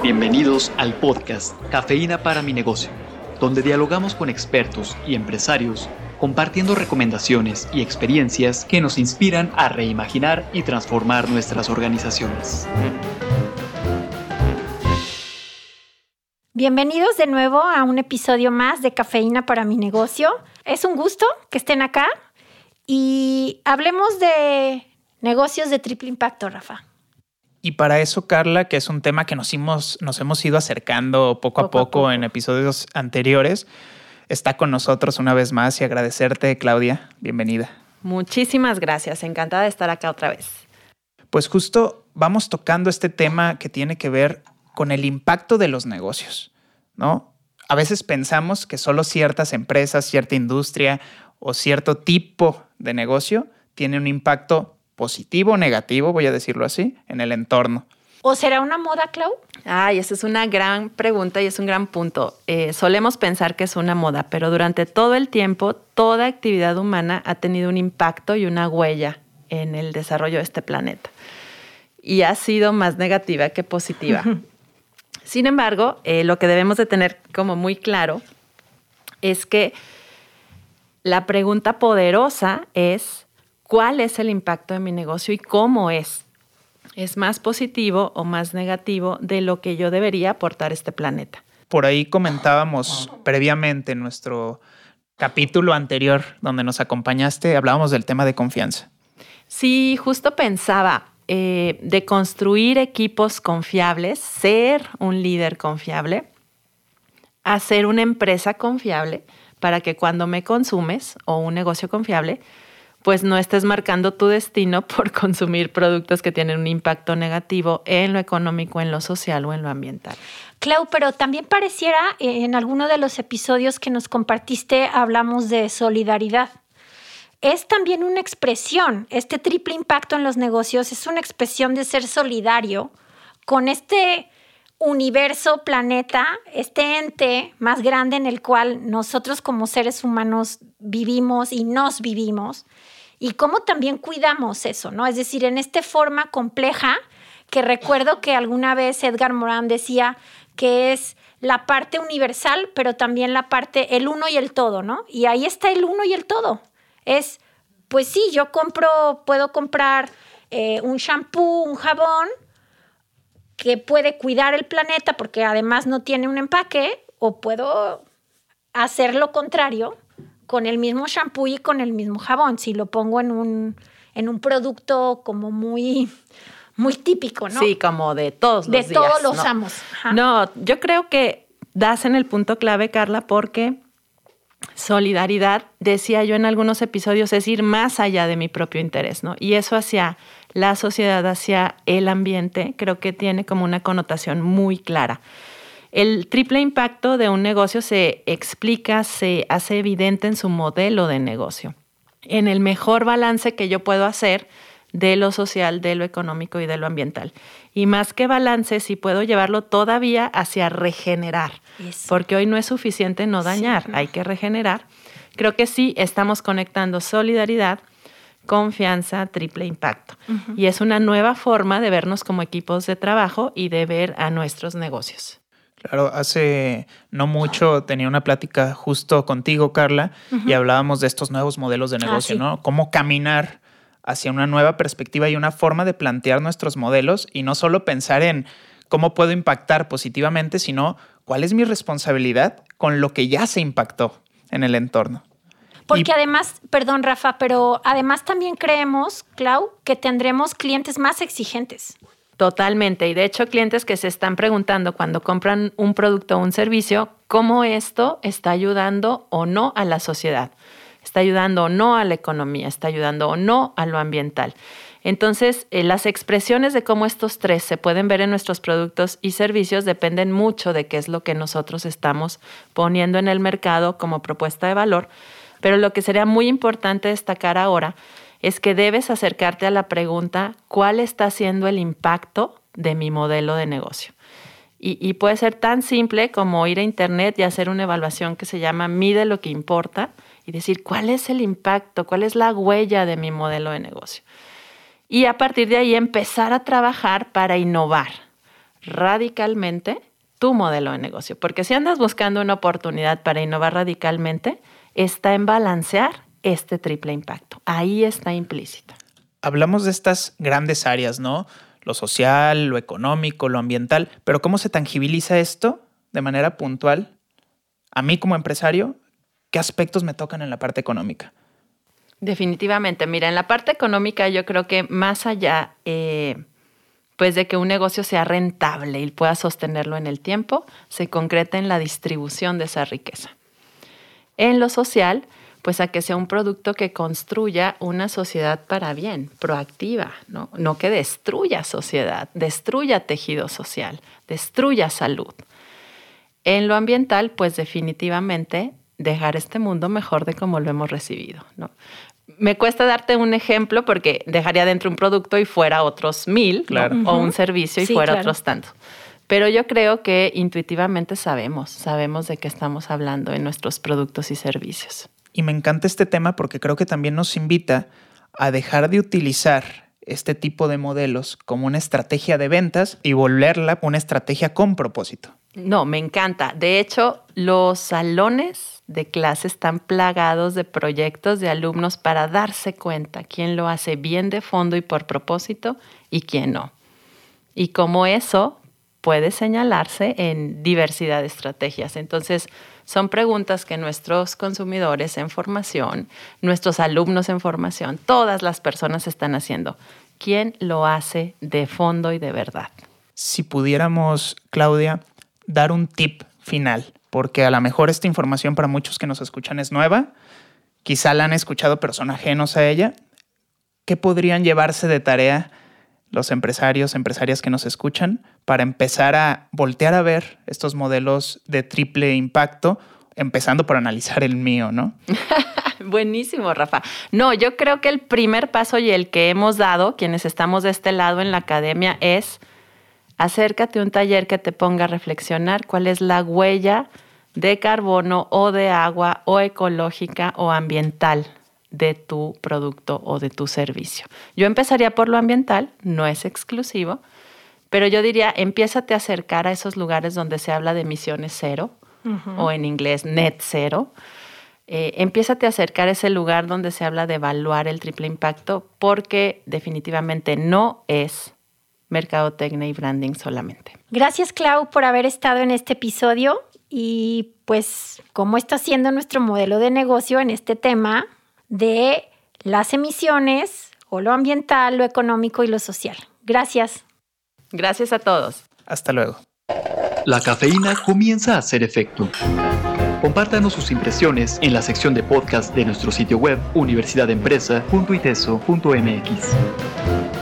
Bienvenidos al podcast Cafeína para mi negocio, donde dialogamos con expertos y empresarios compartiendo recomendaciones y experiencias que nos inspiran a reimaginar y transformar nuestras organizaciones. Bienvenidos de nuevo a un episodio más de Cafeína para mi negocio. Es un gusto que estén acá y hablemos de negocios de triple impacto, Rafa. Y para eso, Carla, que es un tema que nos hemos, nos hemos ido acercando poco, a, poco en episodios anteriores, está con nosotros una vez más y agradecerte, Claudia. Bienvenida. Muchísimas gracias, encantada de estar acá otra vez. Pues justo vamos tocando este tema que tiene que ver con el impacto de los negocios, ¿no? A veces pensamos que solo ciertas empresas, cierta industria o cierto tipo de negocio tiene un impacto positivo o negativo, voy a decirlo así, en el entorno. ¿O será una moda, Clau? Ay, esa es una gran pregunta y es un gran punto. Eh, solemos pensar que es una moda, pero durante todo el tiempo, toda actividad humana ha tenido un impacto y una huella en el desarrollo de este planeta. Y ha sido más negativa que positiva. Sin embargo, eh, lo que debemos de tener como muy claro es que la pregunta poderosa es, ¿cuál es el impacto de mi negocio y cómo es? ¿Es más positivo o más negativo de lo que yo debería aportar a este planeta? Por ahí comentábamos previamente en nuestro capítulo anterior donde nos acompañaste, hablábamos del tema de confianza. Sí, justo pensaba eh, de construir equipos confiables, ser un líder confiable, hacer una empresa confiable para que cuando me consumes o un negocio confiable, pues no estés marcando tu destino por consumir productos que tienen un impacto negativo en lo económico, en lo social o en lo ambiental. Clau, pero también pareciera eh, en alguno de los episodios que nos compartiste hablamos de solidaridad. Es también una expresión, este triple impacto en los negocios es una expresión de ser solidario con este universo, planeta, este ente más grande en el cual nosotros como seres humanos vivimos y nos vivimos, y cómo también cuidamos eso, ¿no? Es decir, en esta forma compleja que recuerdo que alguna vez Edgar Morán decía que es la parte universal, pero también la parte, el uno y el todo, ¿no? Y ahí está el uno y el todo. Es, pues sí, yo compro, puedo comprar eh, un shampoo, un jabón, que puede cuidar el planeta porque además no tiene un empaque, o puedo hacer lo contrario con el mismo shampoo y con el mismo jabón, si lo pongo en un, en un producto como muy, muy típico, ¿no? Sí, como de todos los de todos los amos. No, yo creo que das en el punto clave, Carla, porque solidaridad, decía yo en algunos episodios, es ir más allá de mi propio interés, ¿no? Y eso hacia la sociedad, hacia el ambiente, creo que tiene como una connotación muy clara. El triple impacto de un negocio se explica, se hace evidente en su modelo de negocio, en el mejor balance que yo puedo hacer de lo social, de lo económico y de lo ambiental. Y más que balance, si puedo llevarlo todavía hacia regenerar, porque hoy no es suficiente no dañar, hay que regenerar. Creo que sí estamos conectando solidaridad, confianza, triple impacto. Y es una nueva forma de vernos como equipos de trabajo y de ver a nuestros negocios. Claro, hace no mucho tenía una plática justo contigo, Carla, y hablábamos de estos nuevos modelos de ah, negocio, ¿no? Cómo caminar hacia una nueva perspectiva y una forma de plantear nuestros modelos y no solo pensar en cómo puedo impactar positivamente, sino cuál es mi responsabilidad con lo que ya se impactó en el entorno. Porque además, perdón Rafa, pero además también creemos, Clau, que tendremos clientes más exigentes. Totalmente. Y de hecho, clientes que se están preguntando cuando compran un producto o un servicio, cómo esto está ayudando o no a la sociedad, está ayudando o no a la economía, está ayudando o no a lo ambiental. Entonces, eh, las expresiones de cómo estos tres se pueden ver en nuestros productos y servicios dependen mucho de qué es lo que nosotros estamos poniendo en el mercado como propuesta de valor pero lo que sería muy importante destacar ahora es que debes acercarte a la pregunta, ¿cuál está siendo el impacto de mi modelo de negocio? Y, puede ser tan simple como ir a Internet y hacer una evaluación que se llama Mide lo que importa y decir, ¿cuál es el impacto? ¿Cuál es la huella de mi modelo de negocio? Y a partir de ahí empezar a trabajar para innovar, radicalmente tu modelo de negocio. Porque si andas buscando una oportunidad para innovar radicalmente, está en balancear este triple impacto. Ahí está implícito. Hablamos de estas grandes áreas, ¿no? Lo social, lo económico, lo ambiental, pero ¿cómo se tangibiliza esto de manera puntual? A mí como empresario, ¿qué aspectos me tocan en la parte económica? Definitivamente. Mira, en la parte económica yo creo que más allá eh, pues de que un negocio sea rentable y pueda sostenerlo en el tiempo, se concreta en la distribución de esa riqueza. En lo social, pues a que sea un producto que construya una sociedad para bien, proactiva, no, no que destruya sociedad, destruya tejido social, destruya salud. En lo ambiental, pues definitivamente dejar este mundo mejor de como lo hemos recibido. ¿no? me cuesta darte un ejemplo porque dejaría dentro un producto y fuera otros mil, o un servicio y fuera otros tantos. Pero yo creo que intuitivamente sabemos, sabemos de qué estamos hablando en nuestros productos y servicios. Y me encanta este tema porque creo que también nos invita a dejar de utilizar este tipo de modelos como una estrategia de ventas y volverla una estrategia con propósito. No, me encanta. De hecho, los salones de clase están plagados de proyectos de alumnos para darse cuenta quién lo hace bien de fondo y por propósito y quién no. Y cómo eso puede señalarse en diversidad de estrategias. Entonces, son preguntas que nuestros consumidores en formación, nuestros alumnos en formación, todas las personas están haciendo. ¿Quién lo hace de fondo y de verdad? Si pudiéramos, Claudia, dar un tip final, porque a lo mejor esta información para muchos que nos escuchan es nueva, quizá la han escuchado personas ajenos a ella, ¿qué podrían llevarse de tarea los empresarios, empresarias que nos escuchan para empezar a voltear a ver estos modelos de triple impacto, empezando por analizar el mío, ¿no? Buenísimo, Rafa. No, yo creo que el primer paso y el que hemos dado, quienes estamos de este lado en la academia, es acércate a un taller que te ponga a reflexionar cuál es la huella de carbono o de agua o ecológica o ambiental de tu producto o de tu servicio. Yo empezaría por lo ambiental, no es exclusivo, pero yo diría, empiézate a acercar a esos lugares donde se habla de emisiones cero o en inglés net cero. Eh, empiézate a acercar a ese lugar donde se habla de evaluar el triple impacto porque definitivamente no es mercadotecnia y branding solamente. Gracias, Clau, por haber estado en este episodio y pues cómo está siendo nuestro modelo de negocio en este tema de las emisiones o lo ambiental, lo económico y lo social. Gracias. Gracias a todos. Hasta luego. La cafeína comienza a hacer efecto. Compártanos sus impresiones en la sección de podcast de nuestro sitio web universidadempresa.iteso.mx.